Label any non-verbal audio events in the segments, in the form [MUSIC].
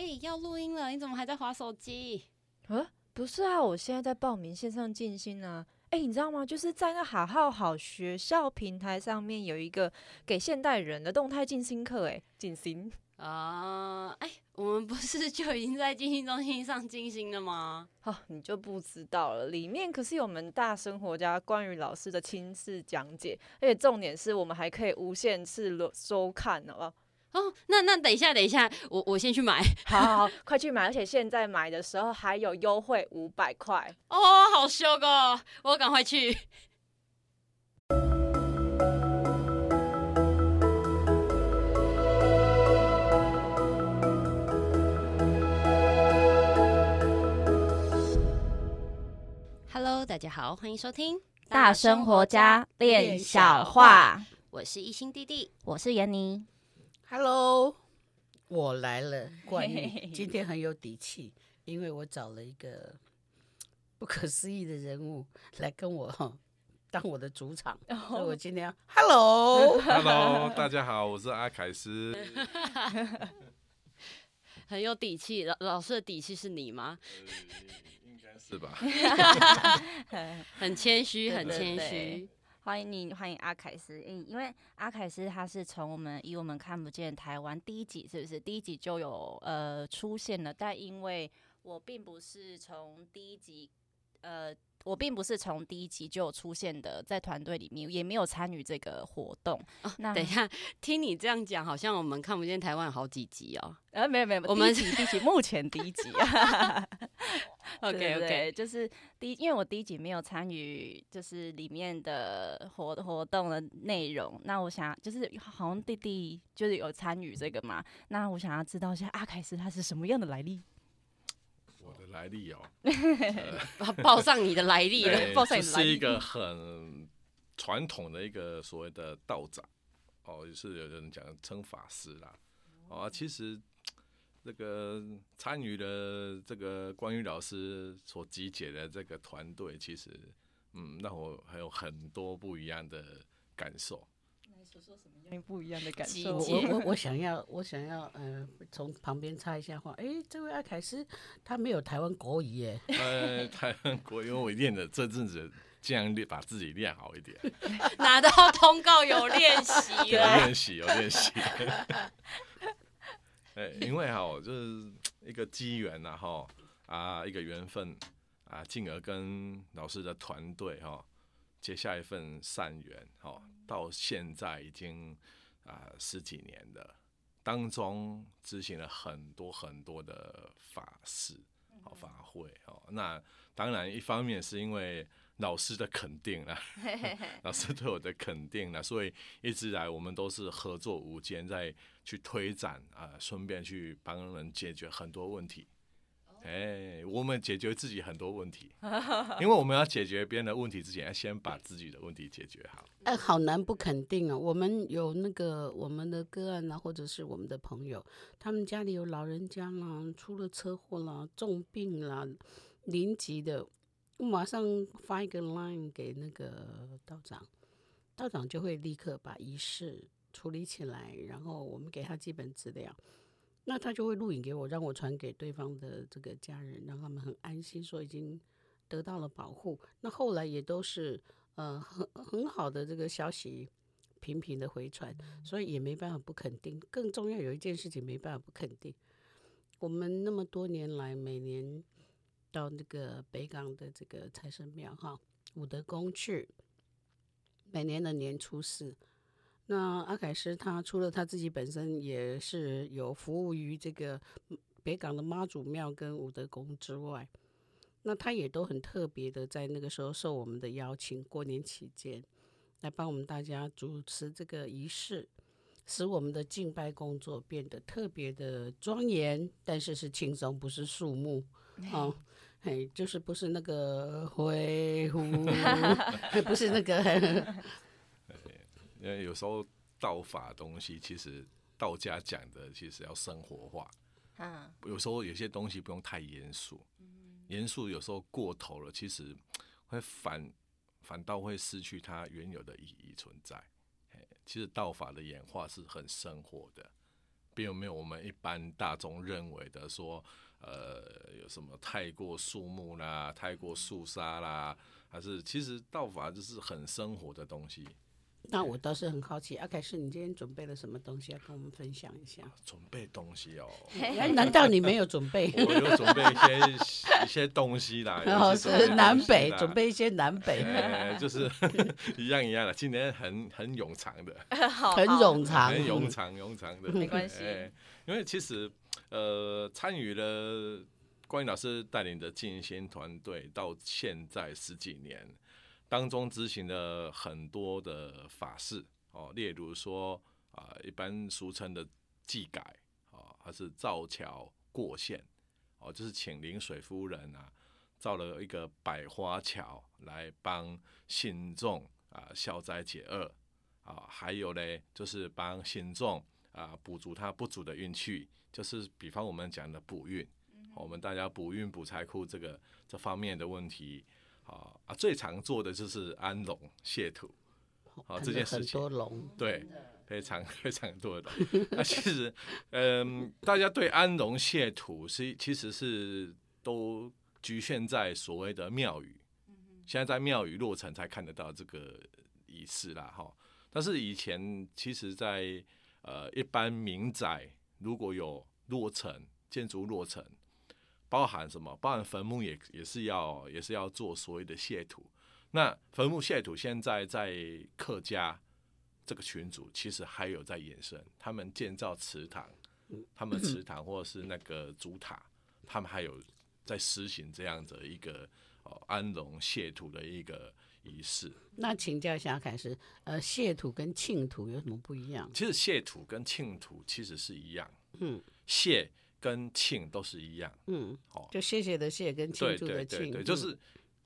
哎、欸，要录音了，你怎么还在划手机？啊，不是啊，我现在在报名线上进行啊。哎、欸，你知道吗？就是在那好好好学校平台上面有一个给现代人的动态静心课，哎，静心啊，哎、呃欸，我们不是就已经在静心中心上静心了吗？哦，你就不知道了，里面可是有我们大生活家关于老师的亲自讲解，而且重点是我们还可以无限次收看，好不好？哦，那那等一下，等一下，我我先去买。好，好，好，快去买！而且现在买的时候还有优惠五百块哦，好羞哦！我赶快去。Hello，大家好，欢迎收听大生活家练小话。我是一心弟弟，我是妍妮。Hello，我来了。冠玉 [LAUGHS] 今天很有底气，因为我找了一个不可思议的人物来跟我当我的主场，oh. [LAUGHS] 所以我今天要 Hello，Hello，[LAUGHS] 大家好，我是阿凯斯，很有底气。老老师的底气是你吗？应该是吧，很谦虚，很谦虚。欢迎你，欢迎阿凯斯。嗯因为阿凯斯他是从我们以我们看不见台湾第一集，是不是第一集就有呃出现了？但因为我并不是从第一集呃。我并不是从第一集就有出现的，在团队里面也没有参与这个活动。哦、那等一下，听你这样讲，好像我们看不见台湾有好几集哦。呃，没有没有，我们第一集目前第一集啊。[LAUGHS] OK OK，就是第一，因为我第一集没有参与，就是里面的活活动的内容。那我想就是好像弟弟就是有参与这个嘛。那我想要知道一下阿凯斯他是什么样的来历。我的来历哦，[LAUGHS] 报上你的来历了，报上你的来历。是一个很传统的一个所谓的道长，哦，就是有人讲称法师啦，哦，其实这个参与的这个关于老师所集结的这个团队，其实嗯，让我还有很多不一样的感受。说说什么样不一样的感受？[LAUGHS] 我我我想要，我想要，呃，从旁边插一下话。哎、欸，这位阿凯斯，他没有台湾国语耶。呃，台湾国语，因为我练的这阵子，尽量练，把自己练好一点。[LAUGHS] 拿到通告有练习，有练习，有练习。哎，因为哈，就是一个机缘呐，哈啊，一个缘分啊，进而跟老师的团队哈结下一份善缘，哈。到现在已经啊、呃、十几年了，当中执行了很多很多的法事、好法会哦。那当然一方面是因为老师的肯定啦，[LAUGHS] 老师对我的肯定啦，所以一直来我们都是合作无间，在去推展啊，顺便去帮人解决很多问题。哎、欸，我们解决自己很多问题，[LAUGHS] 因为我们要解决别人的问题之前，要先把自己的问题解决好。哎、欸，好难不肯定啊！我们有那个我们的个案啊，或者是我们的朋友，他们家里有老人家啦，出了车祸啦，重病啦，临急的，我马上发一个 line 给那个道长，道长就会立刻把仪式处理起来，然后我们给他基本资料。那他就会录影给我，让我传给对方的这个家人，让他们很安心，说已经得到了保护。那后来也都是呃很很好的这个消息频频的回传，所以也没办法不肯定。更重要有一件事情没办法不肯定，我们那么多年来每年到那个北港的这个财神庙哈武德宫去，每年的年初四。那阿凯斯他除了他自己本身也是有服务于这个北港的妈祖庙跟武德宫之外，那他也都很特别的在那个时候受我们的邀请，过年期间来帮我们大家主持这个仪式，使我们的敬拜工作变得特别的庄严，但是是轻松，不是肃穆哦，嘿，就是不是那个灰 [LAUGHS] 呼，不是那个。[LAUGHS] 因为有时候道法东西，其实道家讲的其实要生活化。嗯，有时候有些东西不用太严肃，严肃有时候过头了，其实会反反倒会失去它原有的意义存在。其实道法的演化是很生活的，并没有我们一般大众认为的说，呃，有什么太过肃穆啦，太过肃杀啦，还是其实道法就是很生活的东西。那我倒是很好奇，阿凯是，你今天准备了什么东西要跟我们分享一下？准备东西哦？[LAUGHS] 难道你没有准备？[LAUGHS] 我有准备一些一些东西啦。[LAUGHS] 然后是南北，准备一些南北。欸、就是一样一样的，今天很很冗长的，很冗长，很冗长冗长的，没关系、欸。因为其实呃，参与了观音老师带领的静心团队到现在十几年。当中执行了很多的法事哦，例如说啊，一般俗称的祭改啊，还是造桥过线哦，就是请临水夫人啊造了一个百花桥来帮信众啊消灾解厄啊，还有呢就是帮信众啊补足他不足的运气，就是比方我们讲的补运，我们大家补运补财库这个这方面的问题。啊，最常做的就是安龙谢土，啊，这件事情，对，非常非常多的龙。那其实，嗯，大家对安龙谢土是其实是都局限在所谓的庙宇，现在在庙宇落成才看得到这个仪式啦，哈。但是以前其实在呃一般民宅如果有落成建筑落成。包含什么？包含坟墓也也是要也是要做所谓的谢土。那坟墓谢土现在在客家这个群组，其实还有在延伸。他们建造祠堂，他们祠堂或者是那个主塔，他们还有在实行这样的一个哦安龙谢土的一个仪式。那请教一下凯师，呃，谢土跟庆土有什么不一样？其实谢土跟庆土其实是一样。嗯，谢。跟庆都是一样，嗯，哦，就谢谢的谢跟庆祝的庆，对对对，就是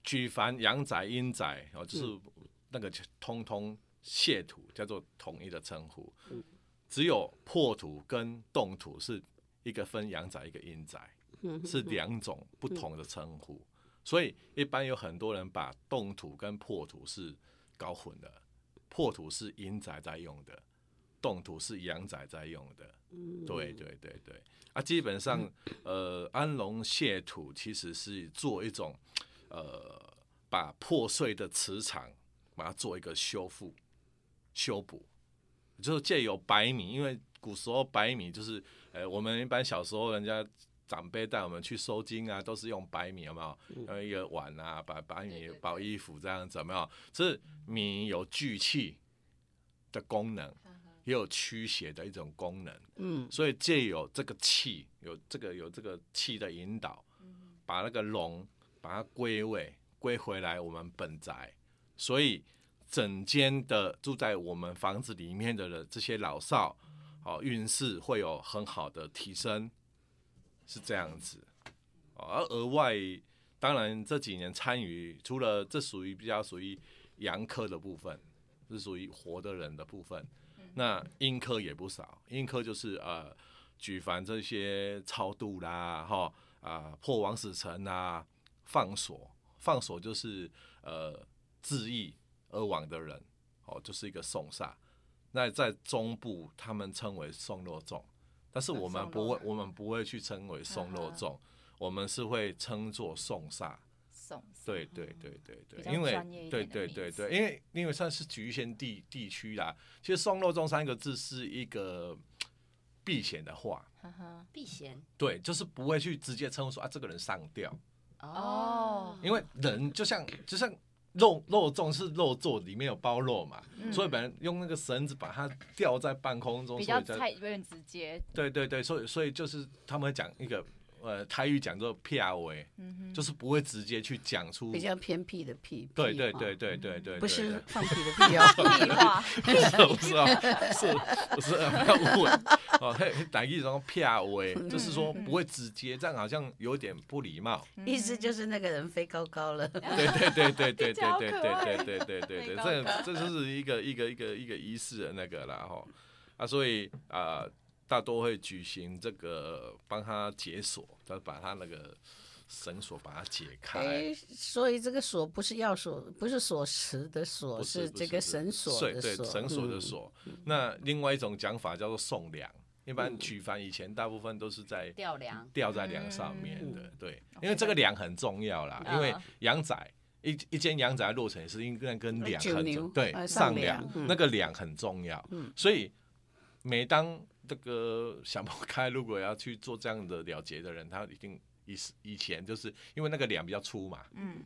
举凡阳宅阴宅哦，就是那个通通谢土叫做统一的称呼，只有破土跟动土是一个分阳宅一个阴宅，是两种不同的称呼，所以一般有很多人把动土跟破土是搞混的，破土是阴宅在用的，动土是阳宅在用的，对对对对。啊，基本上，呃，安龙卸土其实是做一种，呃，把破碎的磁场，把它做一个修复、修补，就是借由白米，因为古时候白米就是，呃，我们一般小时候人家长辈带我们去收金啊，都是用白米，有没有？用一个碗啊，把白米包衣服这样子，有没有？是米有聚气的功能。也有驱邪的一种功能，嗯，所以借有这个气，有这个有这个气的引导，把那个龙把它归位归回来我们本宅，所以整间的住在我们房子里面的人这些老少，哦，运势会有很好的提升，是这样子，而额外当然这几年参与，除了这属于比较属于阳科的部分，是属于活的人的部分。那阴科也不少，阴科就是呃，举凡这些超度啦，哈啊、呃、破亡死城啊，放锁，放锁就是呃自缢而亡的人，哦，就是一个送煞。那在中部他们称为送肉粽，但是我们不会，我们不会去称为送肉粽，我们是会称作送煞。对对对对对，因为对对对对，因为因为算是局限地地区啦。其实“送肉粽”三个字是一个避嫌的话，避嫌。对，就是不会去直接称呼说啊，这个人上吊。哦。因为人就像就像肉肉粽是肉做，里面有包肉嘛，所以本来用那个绳子把它吊在半空中，比较太有点直接。对对对，所以所以就是他们会讲一个。呃，台语讲做撇尾，就是不会直接去讲出比较偏僻的僻。对对对对对对，不是放屁的屁哦，[LAUGHS] [LAUGHS] 屁话，不 [LAUGHS] 是不是啊，是不是不要误会哦？台语说撇尾，就是说不会直接，这样好像有点不礼貌。意思就是那个人飞高高了。对对对对对对对对对对对对对，这这就是一个一个一个一个仪式的那个了哈啊，所以啊。大多会举行这个帮他解锁，他把他那个绳索把它解开。欸、所以这个锁不是钥锁，不是锁匙的锁，是这个绳索的锁。对，绳索的锁。嗯、那另外一种讲法叫做送粮，一般举凡以前大部分都是在吊梁，吊在梁上面的，嗯、对，因为这个梁很重要啦，嗯、因为羊仔一一间羊仔落成是应该跟梁很重，对，上梁、嗯、那个梁很重要，嗯、所以每当这个想不开，如果要去做这样的了结的人，他一定以以前就是因为那个梁比较粗嘛，嗯。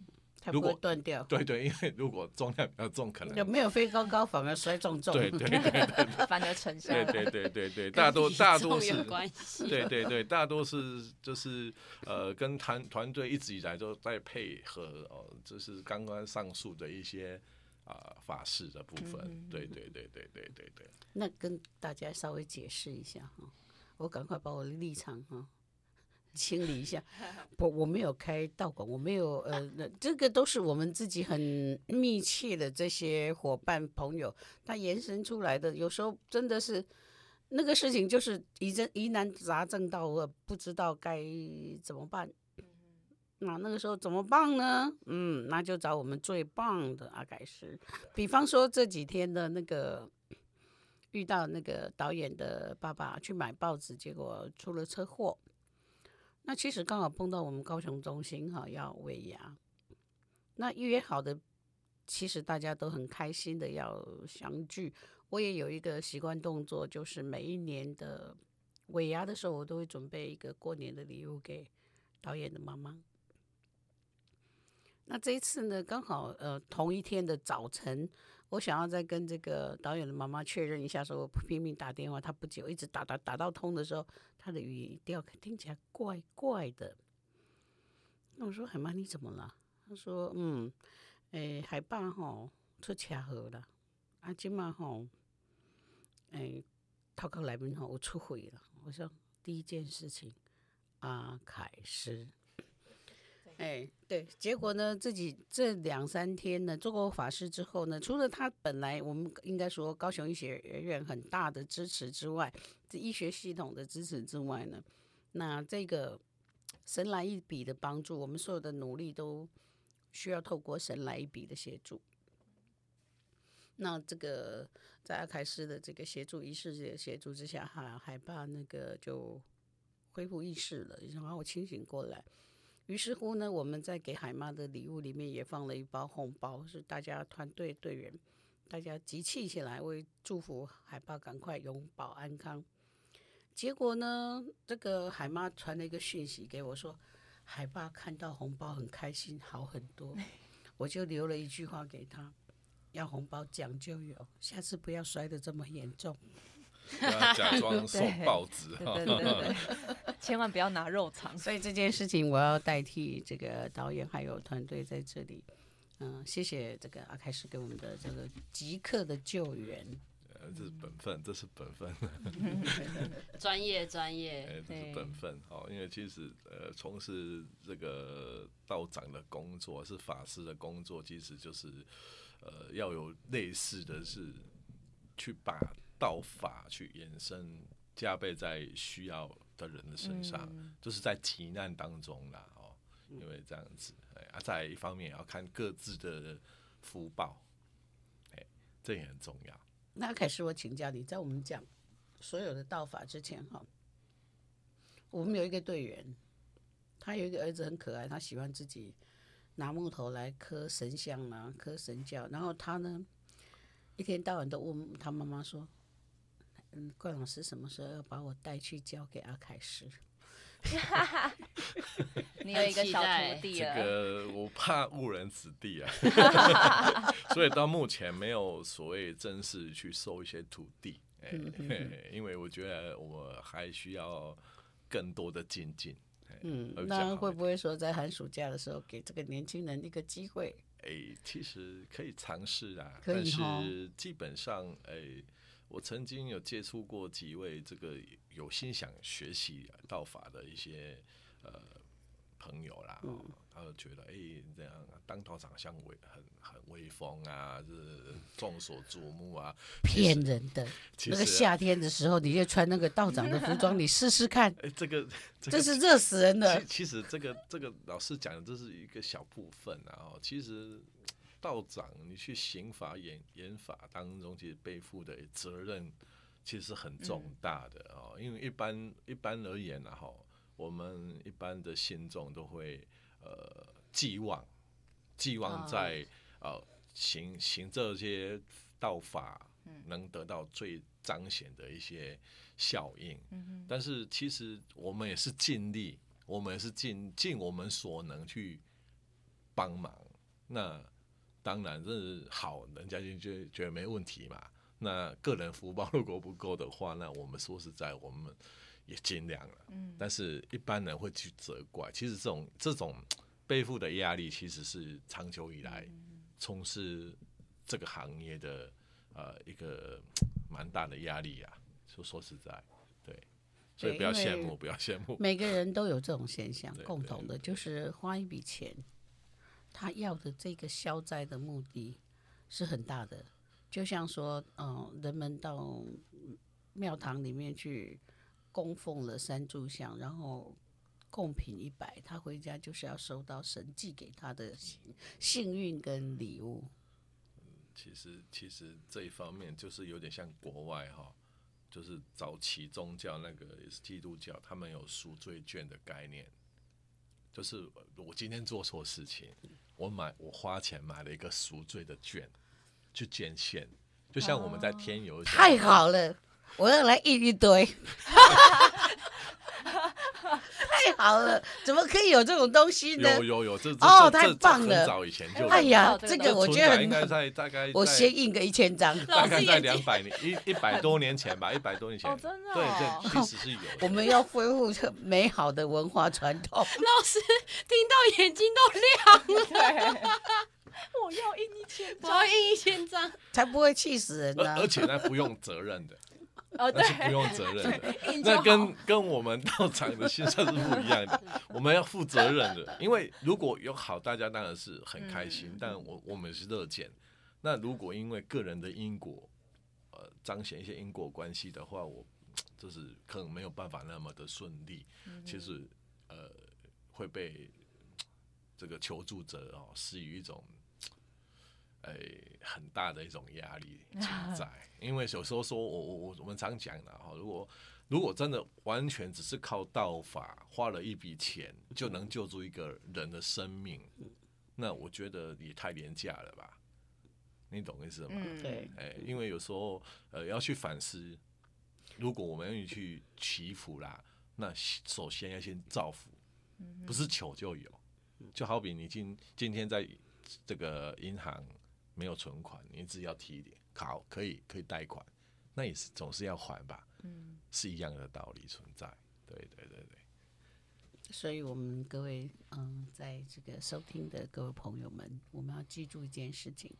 如果断掉，对对，因为如果重量比较重，可能有没有飞高高，反而摔重重。对对对对，反而沉下。对对对对对，大多大多是，对对对，大多是就是呃，跟团团队一直以来都在配合哦，就是刚刚上述的一些啊法事的部分。对对对对对对对。那跟大家稍微解释一下哈，我赶快把我的立场哈。清理一下，不，我没有开道馆，我没有，呃，那这个都是我们自己很密切的这些伙伴朋友，他延伸出来的。有时候真的是那个事情，就是疑真疑难杂症到我不知道该怎么办。那那个时候怎么办呢？嗯，那就找我们最棒的阿凯师。比方说这几天的那个遇到那个导演的爸爸去买报纸，结果出了车祸。那其实刚好碰到我们高雄中心哈要尾牙，那预约好的，其实大家都很开心的要相聚。我也有一个习惯动作，就是每一年的尾牙的时候，我都会准备一个过年的礼物给导演的妈妈。那这一次呢，刚好呃同一天的早晨，我想要再跟这个导演的妈妈确认一下，说我拼命打电话，她不接，一直打打打到通的时候。他的语音调听起来怪怪的，那我说海妈你怎么了？他说嗯，诶海爸吼出车祸了，阿金嘛吼，诶头壳内面吼我出血了。我说第一件事情，阿凯斯，哎对，结果呢自己这两三天呢做过法事之后呢，除了他本来我们应该说高雄医学院很大的支持之外。这医学系统的支持之外呢，那这个神来一笔的帮助，我们所有的努力都需要透过神来一笔的协助。那这个在阿凯斯的这个协助仪式的协助之下，哈，海爸那个就恢复意识了，然后我清醒过来。于是乎呢，我们在给海妈的礼物里面也放了一包红包，是大家团队队员大家集气起来为祝福海爸赶快永保安康。结果呢，这个海妈传了一个讯息给我，说海爸看到红包很开心，好很多。[LAUGHS] 我就留了一句话给他：要红包讲究有，下次不要摔得这么严重。假装送报纸哈，对对对对 [LAUGHS] 千万不要拿肉偿。所以这件事情我要代替这个导演还有团队在这里，嗯，谢谢这个阿开始给我们的这个即刻的救援。呃这是本分，这是本分。专 [LAUGHS] 业专业，哎，这是本分。好，因为其实呃，从事这个道长的工作，是法师的工作，其实就是呃，要有类似的是去把道法去延伸，加倍在需要的人的身上，嗯、就是在急难当中啦。哦，因为这样子，哎，啊，在一方面也要看各自的福报，哎，这也很重要。那凯师，我请教你，在我们讲所有的道法之前，哈，我们有一个队员，他有一个儿子很可爱，他喜欢自己拿木头来刻神像啊，刻神教，然后他呢，一天到晚都问他妈妈说：“嗯，冠老师什么时候要把我带去交给阿凯师？” [LAUGHS] 你有一个小徒弟这个我怕误人子弟啊，[LAUGHS] 所以到目前没有所谓正式去收一些徒弟，哎，因为我觉得我还需要更多的精进。嗯，那会不会说在寒暑假的时候给这个年轻人一个机会？哎，其实可以尝试啊，可以，但是基本上，哎，我曾经有接触过几位这个有心想学习道法的一些呃。朋友啦，嗯、他就觉得哎、欸，这样当道长像威很很威风啊，就是众所瞩目啊。骗人的，那个夏天的时候，你就穿那个道长的服装，你试试看。哎、欸，这个、[LAUGHS] 这是热死人的。其实这个这个老师讲的这是一个小部分啊。其实道长你去刑法演演法当中，其实背负的责任其实是很重大的哦，因为一般一般而言呢，哈，我们一般的信众都会呃寄望，寄望在呃行行这些道法，能得到最彰显的一些效应。但是其实我们也是尽力，我们也是尽尽我们所能去帮忙。那当然这是好，人家就觉觉得没问题嘛。那个人福报如果不够的话，那我们说实在，我们也尽量了。嗯，但是一般人会去责怪。其实这种这种背负的压力，其实是长久以来从事这个行业的呃一个蛮大的压力啊。说说实在，对，所以不要羡慕，不要羡慕。每个人都有这种现象，[LAUGHS] 共同的就是花一笔钱，他要的这个消灾的目的是很大的。就像说，嗯，人们到庙堂里面去供奉了三炷香，然后贡品一百，他回家就是要收到神寄给他的幸运跟礼物。其实，其实这一方面就是有点像国外哈，就是早期宗教那个也是基督教，他们有赎罪券的概念，就是我今天做错事情，我买我花钱买了一个赎罪的券。去捐献，就像我们在天游。太好了，我要来印一堆。[LAUGHS] 太好了，[LAUGHS] 怎么可以有这种东西呢？有有有，这哦，太棒了！很早以前就。哎呀，这个我觉得很应该在大概，我先印个一千张，大概在两百年一一百多年前吧，一百多年前。哦，真的。对对，其实是有。我们要恢复这美好的文化传统。老师听到眼睛都亮了。[LAUGHS] 我要印一千张，我要印一千张，才不会气死人呢。而且呢，不用责任的，哦，那是不用责任的。那跟跟我们到场的心算是不一样的，我们要负责任的。因为如果有好，大家当然是很开心，但我我们是乐见。那如果因为个人的因果，呃，彰显一些因果关系的话，我就是可能没有办法那么的顺利。其实，呃，会被这个求助者哦施予一种。哎，很大的一种压力存在，因为有时候说我我我我们常讲的哈，如果如果真的完全只是靠道法花了一笔钱就能救助一个人的生命，那我觉得也太廉价了吧？你懂意思吗？对，哎，因为有时候呃要去反思，如果我们愿意去祈福啦，那首先要先造福，不是求就有，就好比你今今天在这个银行。没有存款，你只要提一点，好，可以可以贷款，那也是总是要还吧，嗯，是一样的道理存在，对对对对。所以，我们各位，嗯，在这个收听的各位朋友们，我们要记住一件事情，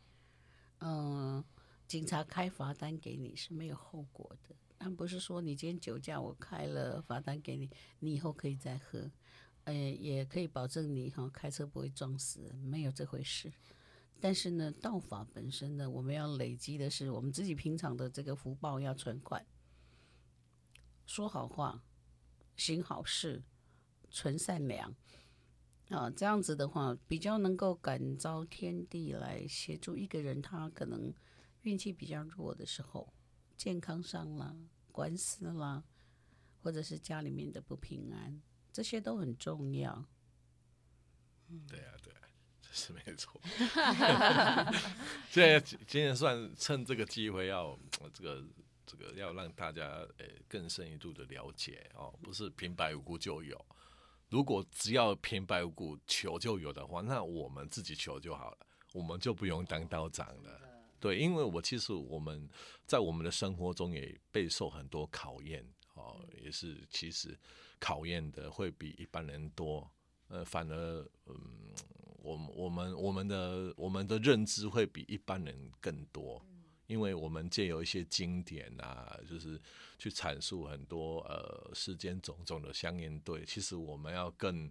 嗯，警察开罚单给你是没有后果的，但不是说你今天酒驾，我开了罚单给你，你以后可以再喝，呃，也可以保证你哈开车不会撞死人，没有这回事。但是呢，道法本身呢，我们要累积的是我们自己平常的这个福报要存款，说好话，行好事，存善良，啊，这样子的话比较能够感召天地来协助一个人，他可能运气比较弱的时候，健康上啦、官司啦，或者是家里面的不平安，这些都很重要。嗯，对啊，对啊。是没错，[LAUGHS] 现在今天算趁这个机会要这个这个要让大家诶更深一度的了解哦，不是平白无故就有。如果只要平白无故求就有的话，那我们自己求就好了，我们就不用当道长了。对，因为我其实我们在我们的生活中也备受很多考验哦，也是其实考验的会比一般人多，呃，反而嗯。我我们我们的我们的认知会比一般人更多，因为我们借由一些经典啊，就是去阐述很多呃世间种种的相应对。其实我们要更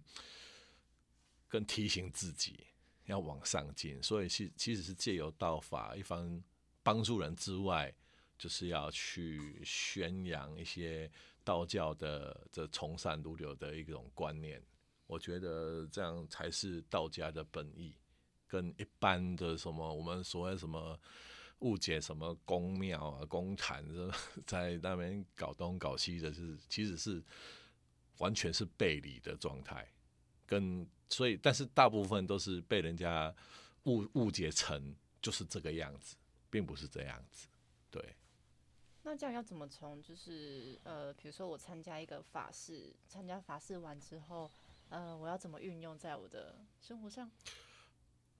更提醒自己要往上进，所以其其实是借由道法一方帮助人之外，就是要去宣扬一些道教的这从善如流的一种观念。我觉得这样才是道家的本意，跟一般的什么我们所谓什么误解什么宫庙啊、宫坛，在那边搞东搞西的，是其实是完全是背离的状态，跟所以，但是大部分都是被人家误误解成就是这个样子，并不是这样子，对。那这样要怎么从就是呃，比如说我参加一个法事，参加法事完之后，呃，我要怎么运用在我的生活上？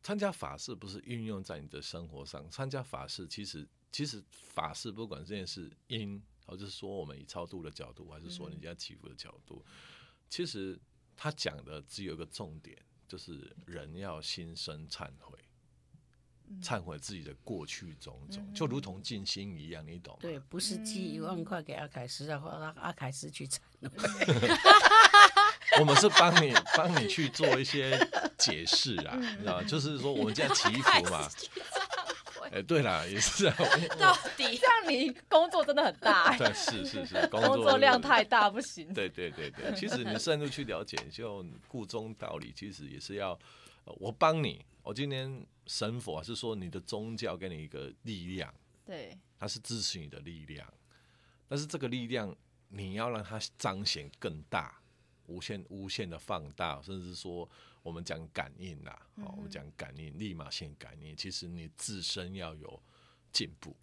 参加法事不是运用在你的生活上，参加法事其实其实法事不管这件事因，或者是说我们以超度的角度，还是说人家祈福的角度，嗯、其实他讲的只有一个重点，就是人要心生忏悔，忏悔自己的过去种种，就如同静心一样，你懂吗？对，不是寄一万块给阿凯斯，然后让阿凯斯去忏悔。[LAUGHS] 我们是帮你帮你去做一些解释啊，你知道吗？就是说我们这样祈 [LAUGHS] 福嘛。哎、欸，对啦，也是啊。到底这样你工作真的很大。对，是是是，工作，量太大不行。对对对对，其实你深入去了解，就故中道理，其实也是要我帮你。我今天神佛还是说你的宗教给你一个力量，对，它是支持你的力量，但是这个力量你要让它彰显更大。无限无限的放大，甚至说我们讲感应呐，好，我们讲感应，立马性感应，其实你自身要有进步，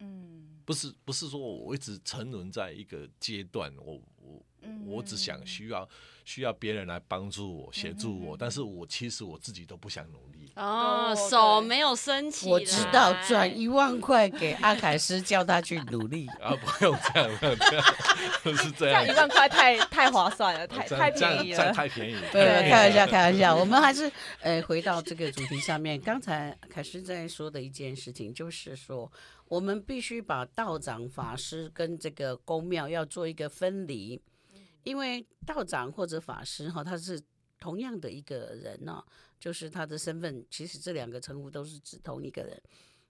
嗯，不是不是说我一直沉沦在一个阶段，我我我只想需要需要别人来帮助我协助我，但是我其实我自己都不想努力。哦，手没有伸起。我知道，转一万块给阿凯斯，叫他去努力。啊，不用这样，不用这样，是这样。这样一万块太太划算了，太太便宜了，太便宜了。对，开玩笑，开玩笑。我们还是呃回到这个主题上面。刚才凯斯在说的一件事情，就是说我们必须把道长、法师跟这个宫庙要做一个分离，因为道长或者法师哈，他是同样的一个人呢。就是他的身份，其实这两个称呼都是指同一个人。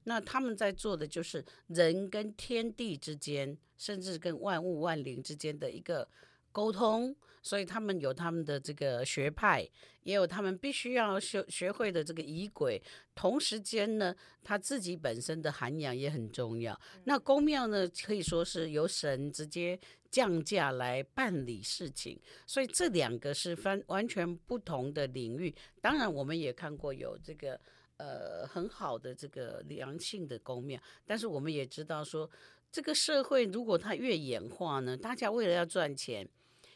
那他们在做的就是人跟天地之间，甚至跟万物万灵之间的一个沟通。所以他们有他们的这个学派，也有他们必须要学学会的这个仪轨。同时间呢，他自己本身的涵养也很重要。那宫庙呢，可以说是由神直接。降价来办理事情，所以这两个是分完全不同的领域。当然，我们也看过有这个呃很好的这个良性的公庙，但是我们也知道说，这个社会如果它越演化呢，大家为了要赚钱，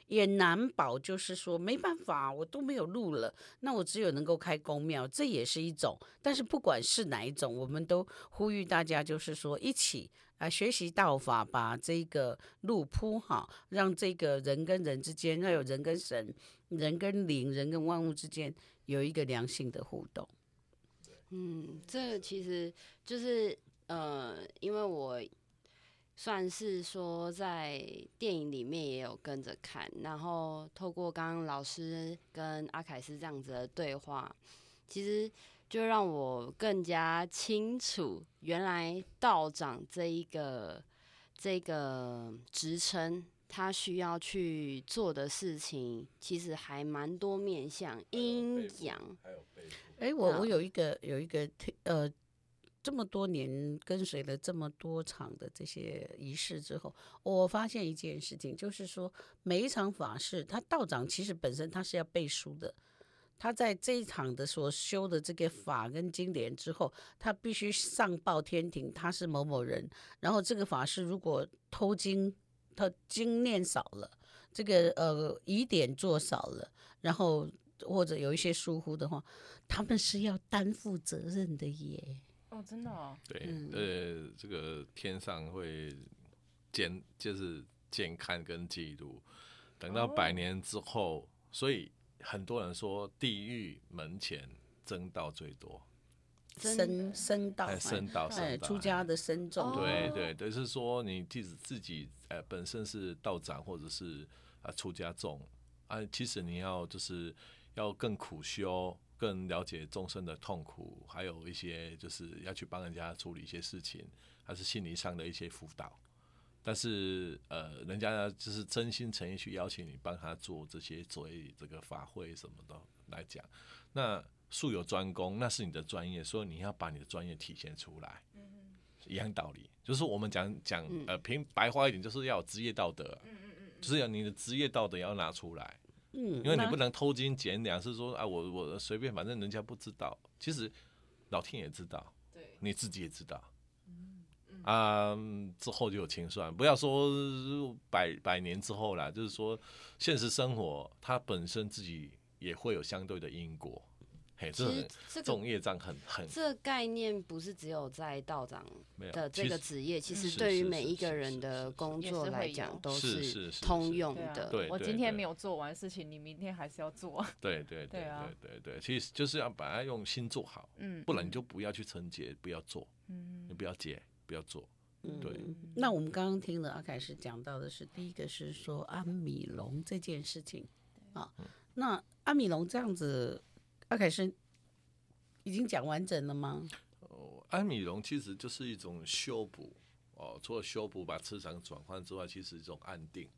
也难保就是说没办法，我都没有路了，那我只有能够开公庙，这也是一种。但是不管是哪一种，我们都呼吁大家就是说一起。啊，学习道法，把这个路铺好，让这个人跟人之间，要有人跟神、人跟灵、人跟万物之间有一个良性的互动。嗯，这其实就是呃，因为我算是说在电影里面也有跟着看，然后透过刚刚老师跟阿凯斯这样子的对话，其实。就让我更加清楚，原来道长这一个这个职称，他需要去做的事情，其实还蛮多面向阴阳。哎，我我有一个有一个呃，这么多年跟随了这么多场的这些仪式之后，我发现一件事情，就是说每一场法事，他道长其实本身他是要背书的。他在这一场的所修的这个法跟经典之后，他必须上报天庭，他是某某人。然后这个法师如果偷经，他经念少了，这个呃疑点做少了，然后或者有一些疏忽的话，他们是要担负责任的耶。哦，真的哦。对，嗯、呃，这个天上会监，就是监看跟记录，等到百年之后，哦、所以。很多人说地狱门前争道最多，僧僧道，僧道，哎，出家的僧众，对对对，是说你即使自己呃本身是道长或者是啊出家众啊，其实你要就是要更苦修，更了解众生的痛苦，还有一些就是要去帮人家处理一些事情，还是心理上的一些辅导。但是，呃，人家就是真心诚意去邀请你帮他做这些所谓这个法会什么的来讲，那术有专攻，那是你的专业，所以你要把你的专业体现出来。一样道理，就是我们讲讲呃，平白话一点，就是要有职业道德，就是要你的职业道德要拿出来，嗯，因为你不能偷斤减两，是说啊，我我随便，反正人家不知道，其实老天也知道，对，你自己也知道，嗯。啊，之后就有清算，不要说百百年之后啦，就是说现实生活它本身自己也会有相对的因果。嘿，这种这种业障很很，这个概念不是只有在道长的这个职业，其实对于每一个人的工作来讲都是通用的。对，我今天没有做完事情，你明天还是要做。对对对对对对，其实就是要把它用心做好，嗯，不然你就不要去承接，不要做，嗯，你不要接，不要做，对。那我们刚刚听了阿凯是讲到的是，第一个是说阿米龙这件事情啊，那阿米龙这样子。阿凯是已经讲完整了吗？哦，安米龙其实就是一种修补哦，除了修补把磁场转换之外，其实一种安定。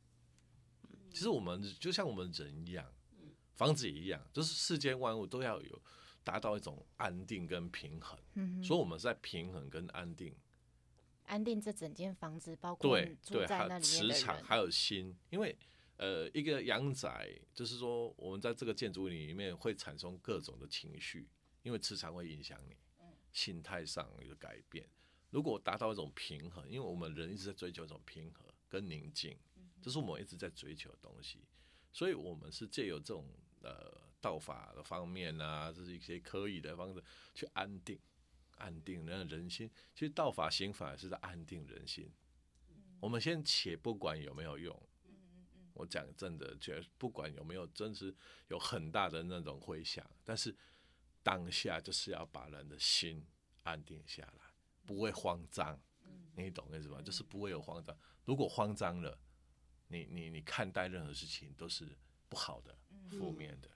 其实我们就像我们人一样，房子也一样，就是世间万物都要有达到一种安定跟平衡。所以我们在平衡跟安定，安定这整间房子，包括对对，还有磁场，还有心，因为。呃，一个阳宅，就是说，我们在这个建筑里面会产生各种的情绪，因为磁场会影响你，心态上有改变。如果达到一种平衡，因为我们人一直在追求一种平衡跟宁静，这是我们一直在追求的东西。所以，我们是借由这种呃道法的方面啊，这是一些可以的方式去安定、安定人的人心。其实道法刑法是在安定人心。我们先且不管有没有用。我讲真的，觉得不管有没有真实有很大的那种回响，但是当下就是要把人的心安定下来，不会慌张，你懂意思吧？就是不会有慌张。如果慌张了，你你你看待任何事情都是不好的、负面的。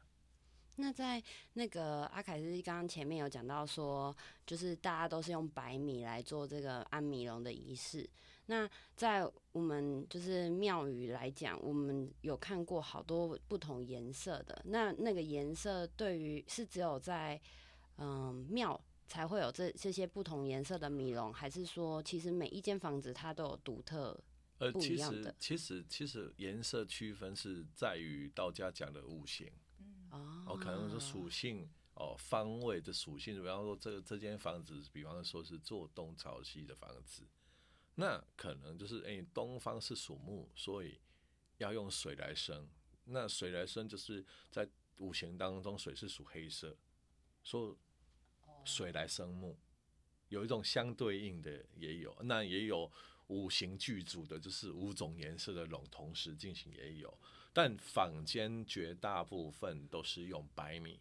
那在那个阿凯斯刚刚前面有讲到说，就是大家都是用白米来做这个安米龙的仪式。那在我们就是庙宇来讲，我们有看过好多不同颜色的。那那个颜色对于是只有在嗯庙才会有这这些不同颜色的米龙，还是说其实每一间房子它都有独特不一样的？呃，其实其实其实颜色区分是在于道家讲的五行，哦，哦，可能是属性哦，方位的属性。比方说这这间房子，比方说是坐东朝西的房子。那可能就是，哎、东方是属木，所以要用水来生。那水来生，就是在五行当中，水是属黑色，说水来生木，有一种相对应的也有。那也有五行具足的，就是五种颜色的龙同时进行也有。但坊间绝大部分都是用白米，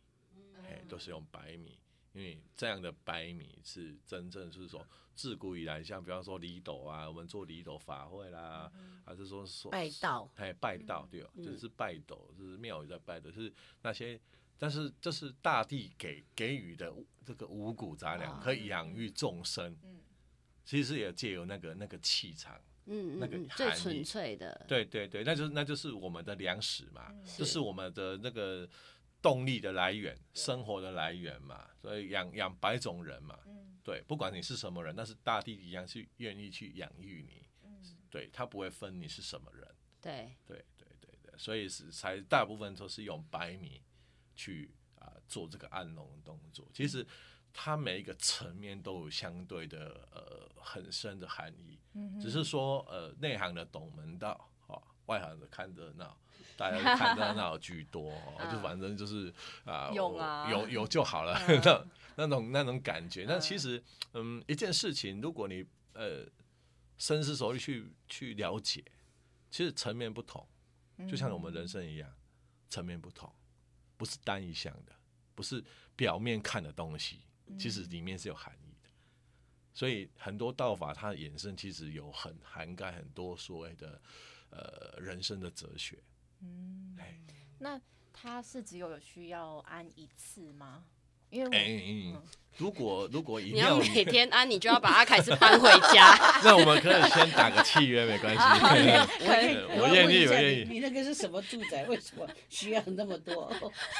哎，都是用白米。因为这样的白米是真正是说，自古以来，像比方说礼斗啊，我们做礼斗法会啦，嗯、还是说说拜道，哎，拜道对，嗯、就是拜斗，就是庙宇在拜的，是那些，但是这是大地给给予的这个五谷杂粮，可以养育众生。嗯、其实也借由那个那个气场，嗯，那个最纯粹的，对对对，那就是那就是我们的粮食嘛，嗯、就是我们的那个。动力的来源，生活的来源嘛，所以养养百种人嘛，对，不管你是什么人，但是大地一样是愿意去养育你，对，他不会分你是什么人，对，对对对对，所以是才大部分都是用白米去啊、呃、做这个按龙动作，其实它每一个层面都有相对的呃很深的含义，只是说呃内行的懂门道，哈，外行的看热闹。大家看热闹居多，[LAUGHS] 就反正就是啊，有有 [LAUGHS] 有就好了，那那种那种感觉。那其实，嗯，一件事情，如果你呃深思熟虑去去了解，其实层面不同，就像我们人生一样，层面不同，不是单一项的，不是表面看的东西，其实里面是有含义的。所以很多道法它的衍生，其实有很涵盖很多所谓的呃人生的哲学。嗯，那他是只有需要安一次吗？因为、欸、嗯，如果如果你要每天安，你就要把阿凯斯搬回家。[LAUGHS] 那我们可以先打个契约，没关系。[LAUGHS] [LAUGHS] 我愿意，我愿意。你那个是什么住宅？为什么需要那么多？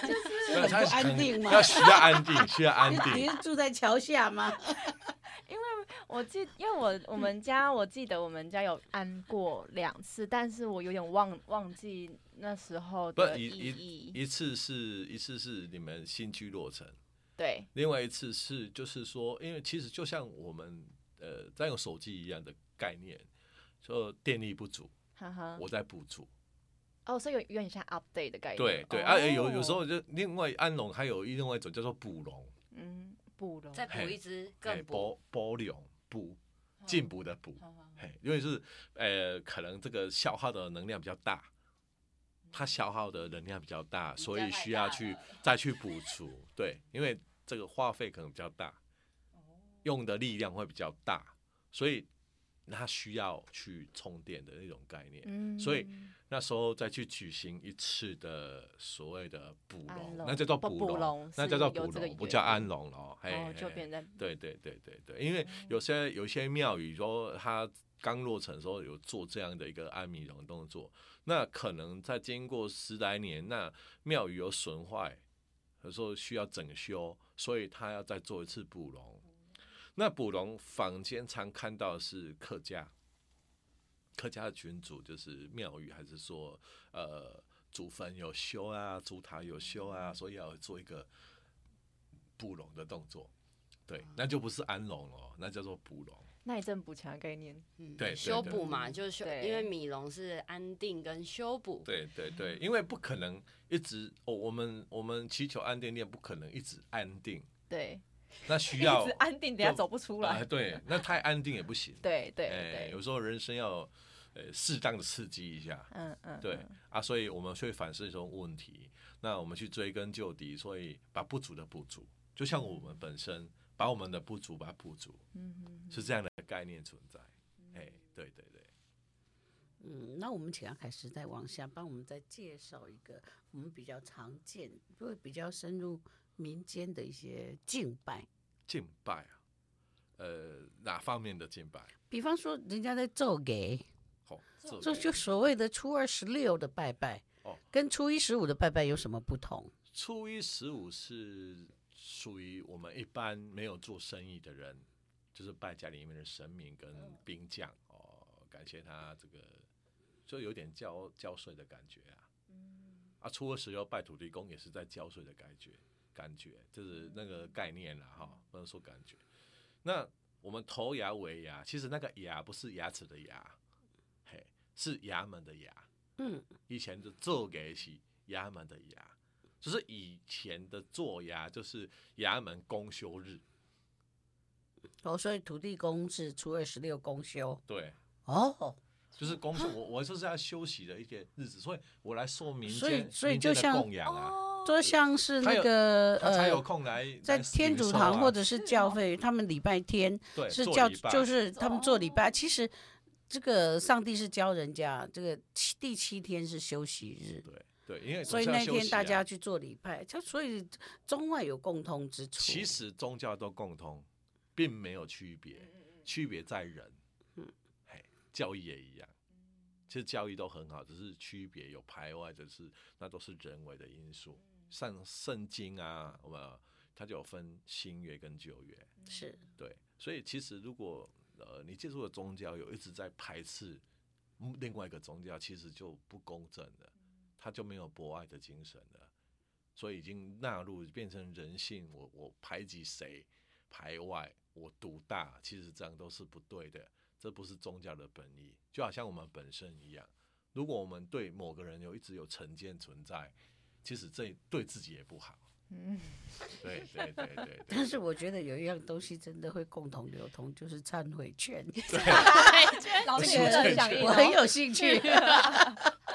就是很不安定吗？要需要安定，需要安定。你是住在桥下吗？因为我记，因为我我们家我记得我们家有安过两次，但是我有点忘忘记那时候的意义。一一次是一次是你们新居落成，对，另外一次是就是说，因为其实就像我们呃在用手机一样的概念，说电力不足，哈哈，我在补足。哦，所以有有点像 update 的概念。对对，啊，有有时候就另外安龙还有另外一种叫做补龙，嗯，补龙再补一只更补补龙补进补的补，嘿，因为是呃可能这个消耗的能量比较大，它消耗的能量比较大，所以需要去再去补足，[LAUGHS] 对，因为这个花费可能比较大，用的力量会比较大，所以。它需要去充电的那种概念，嗯、所以那时候再去举行一次的所谓的补龙，那叫做补龙，那叫做补龙，不叫安龙哦。哦，就变成对对对对对，因为有些有些庙宇说它刚落成的时候有做这样的一个安米龙动作，那可能在经过十来年，那庙宇有损坏，有时候需要整修，所以他要再做一次补龙。那补龙坊间常看到是客家，客家的群主就是庙宇，还是说呃祖坟有修啊，祖塔有修啊，所以要做一个补龙的动作，对，那就不是安龙了，那叫做补龙。那一阵补强概念，嗯，对，修补嘛，就是修，因为米龙是安定跟修补，对对对，因为不可能一直，哦，我们我们祈求安定念不可能一直安定，对。那需要安定，等下走不出来。呃、对，那太安定也不行。对对对、欸，有时候人生要呃适当的刺激一下。嗯嗯。对啊，所以我们会反思一种问题。那我们去追根究底，所以把不足的补足，就像我们本身把我们的不足把它补足。嗯哼。是这样的概念存在。哎、欸，对对对。嗯，那我们请阿凯师再往下帮我们再介绍一个我们比较常见，会比较深入。民间的一些敬拜，敬拜啊，呃，哪方面的敬拜？比方说，人家在做给，哦，就就所谓的初二十六的拜拜，哦，跟初一十五的拜拜有什么不同？初一十五是属于我们一般没有做生意的人，就是拜家里面的神明跟兵将，哦，感谢他这个，就有点交交税的感觉啊。嗯，啊，初二十六拜土地公也是在交税的感觉。感觉就是那个概念了哈，不能说感觉。那我们头牙尾牙，其实那个牙不是牙齿的牙，嘿，是衙门的衙。嗯，以前的做给是衙门的衙，就是以前的做衙就是衙门公休日。哦，所以土地公是初二十六公休。对。哦，就是公休，我我就是要休息的一些日子，所以我来说民间所以所以就像供养啊。就像是那个呃，在天主堂或者是教会，他们礼拜天是叫就是他们做礼拜。其实这个上帝是教人家这个七第七天是休息日，对对，因为所以那天大家去做礼拜，就所以中外有共通之处。其实宗教都共通，并没有区别，区别在人。嗯，嘿，教义也一样。其实教义都很好，只是区别有排外就是，那都是人为的因素。像圣经啊，我们它就有分新约跟旧约，是对，所以其实如果呃你接触的宗教有一直在排斥另外一个宗教，其实就不公正了，它就没有博爱的精神了，所以已经纳入变成人性，我我排挤谁，排外，我独大，其实这样都是不对的，这不是宗教的本意，就好像我们本身一样，如果我们对某个人有一直有成见存在。其实这对自己也不好。嗯，对对对对，[LAUGHS] 对。但是我觉得有一样东西真的会共同流通，就是忏悔券。对，[LAUGHS] 老师很想，我很有兴趣。[LAUGHS]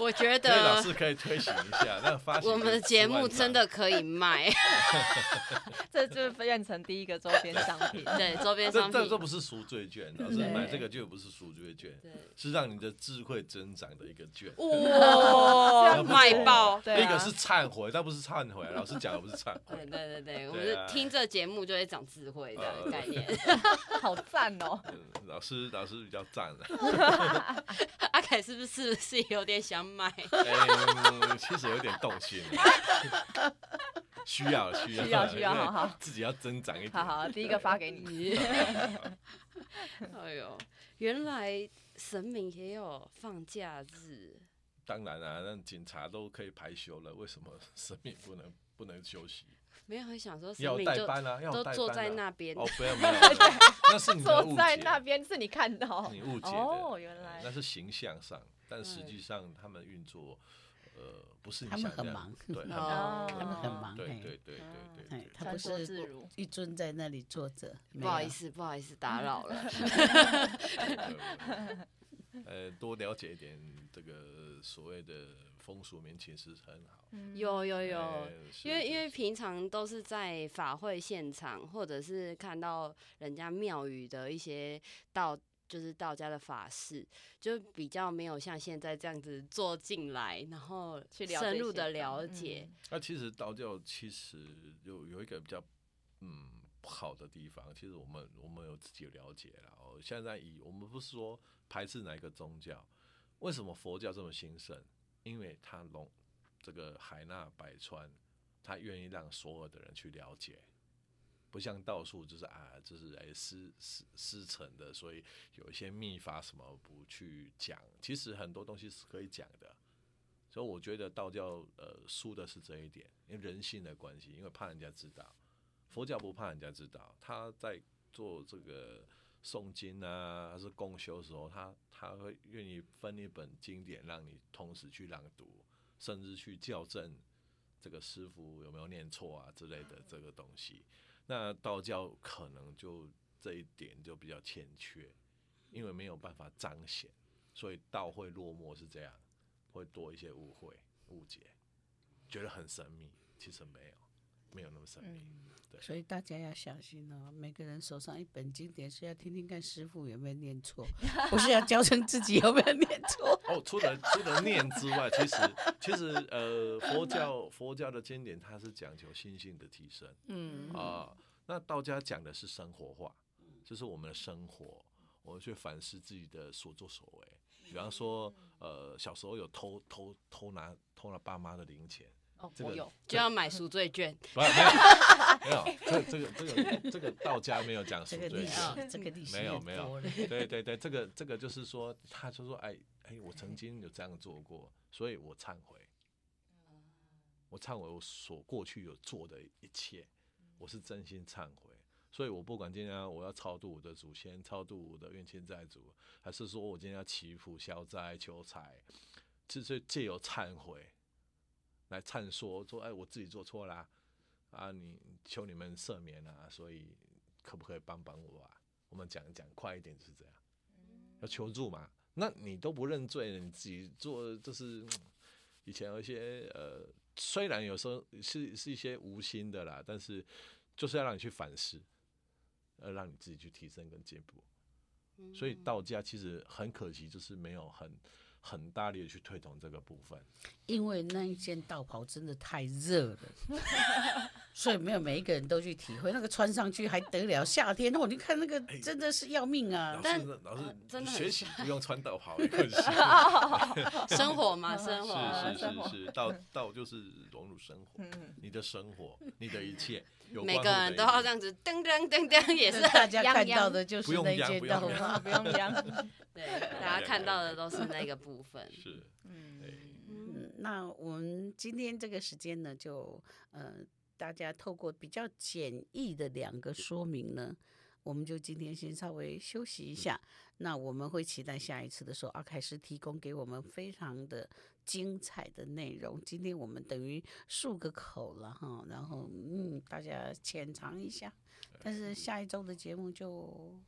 我觉得老师可以推行一下，那发我们的节目真的可以卖，[LAUGHS] 这就变成第一个周边商品。对，周边商品。这这不是赎罪券，老师买这个就不是赎罪券，是让你的智慧增长的一个券。哇，卖爆！那个是忏悔，但不是忏悔，老师讲的不是忏悔。对对对对，我们听这节目就会长智慧的概念，好赞哦！老师老师比较赞了阿凯是不是是有点想？买，哎，其实有点动心。需要需要需要需要，好好，自己要增长一点。好好，第一个发给你。[LAUGHS] 哎呦，原来神明也有放假日。当然啊，那警察都可以排休了，为什么神明不能不能休息？没有，很想说要代班啊，要都坐在那边。哦，不要没有，[LAUGHS] 那是你坐在那边是你看到，你误解哦，原来那是形象上，但实际上他们运作。呃，不是你他们很忙，对，他们很忙，对对对对对，他不是一尊在那里坐着。不好意思，不好意思，打扰了。[LAUGHS] [LAUGHS] 呃，多了解一点这个所谓的风俗民情是很好。有有有，因为因为平常都是在法会现场，或者是看到人家庙宇的一些道。就是道家的法事，就比较没有像现在这样子坐进来，然后去深入的了解。那、嗯啊、其实道教其实有有一个比较嗯不好的地方，其实我们我们有自己了解了。哦，现在以我们不是说排斥哪一个宗教，为什么佛教这么兴盛？因为它容这个海纳百川，它愿意让所有的人去了解。不像道术，就是啊，就是哎师师师承的，所以有一些秘法什么不去讲。其实很多东西是可以讲的，所以我觉得道教呃输的是这一点，因为人性的关系，因为怕人家知道。佛教不怕人家知道，他在做这个诵经啊，还是共修的时候，他他会愿意分一本经典让你同时去朗读，甚至去校正这个师傅有没有念错啊之类的这个东西。那道教可能就这一点就比较欠缺，因为没有办法彰显，所以道会落寞是这样，会多一些误会、误解，觉得很神秘，其实没有，没有那么神秘。对，所以大家要小心哦，每个人手上一本经典是要听听看师傅有没有念错，[LAUGHS] 不是要矫正自己有没有念错。哦，除了除了念之外，其实其实呃，佛教佛教的经典它是讲求心性的提升，嗯啊、呃，那道家讲的是生活化，就是我们的生活，我们去反思自己的所作所为。比方说，呃，小时候有偷偷偷拿偷了爸妈的零钱。哦，这个有就要买赎罪券。[LAUGHS] 没有，没有，这这个这个这个道家没有讲赎罪券，这个历史没有没有。对对对，这个这个就是说，他就说，哎哎，我曾经有这样做过，所以我忏悔，我忏悔我所过去有做的一切，我是真心忏悔，所以我不管今天我要超度我的祖先，超度我的冤亲债主，还是说我今天要祈福消灾求财，就是借由忏悔。来忏说说，哎，我自己做错啦，啊，你求你们赦免啊，所以可不可以帮帮我啊？我们讲讲快一点就是这样，要求助嘛。那你都不认罪，你自己做就是以前有一些呃，虽然有时候是是一些无心的啦，但是就是要让你去反思，呃，让你自己去提升跟进步。所以道家其实很可惜，就是没有很。很大力的去推动这个部分，因为那一件道袍真的太热了，所以没有每一个人都去体会。那个穿上去还得了？夏天，那我就看那个真的是要命啊！但老师，真的学习不用穿道袍 [LAUGHS] [LAUGHS] [LAUGHS] 生活嘛，生活是是是是，道道就是融入生活，你的生活，你的一切，每个人都要这样子噔噔噔噔，也是大家看到的就是那些道袍，不用讲。对，大家看到的都是那个部分。是，嗯嗯，那我们今天这个时间呢，就呃，大家透过比较简易的两个说明呢，我们就今天先稍微休息一下。那我们会期待下一次的时候，阿凯师提供给我们非常的精彩的内容。今天我们等于漱个口了哈，然后嗯，大家浅尝一下。但是下一周的节目就。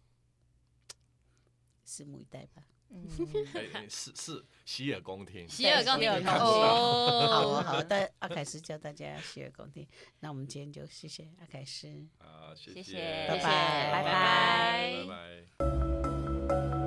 拭目以待吧。嗯，[LAUGHS] 是是洗耳恭听，洗耳恭听哦。好好大，阿凯师教大家洗耳恭听。那我们今天就谢谢阿凯师。好，谢谢，谢谢，拜拜，拜拜，拜拜。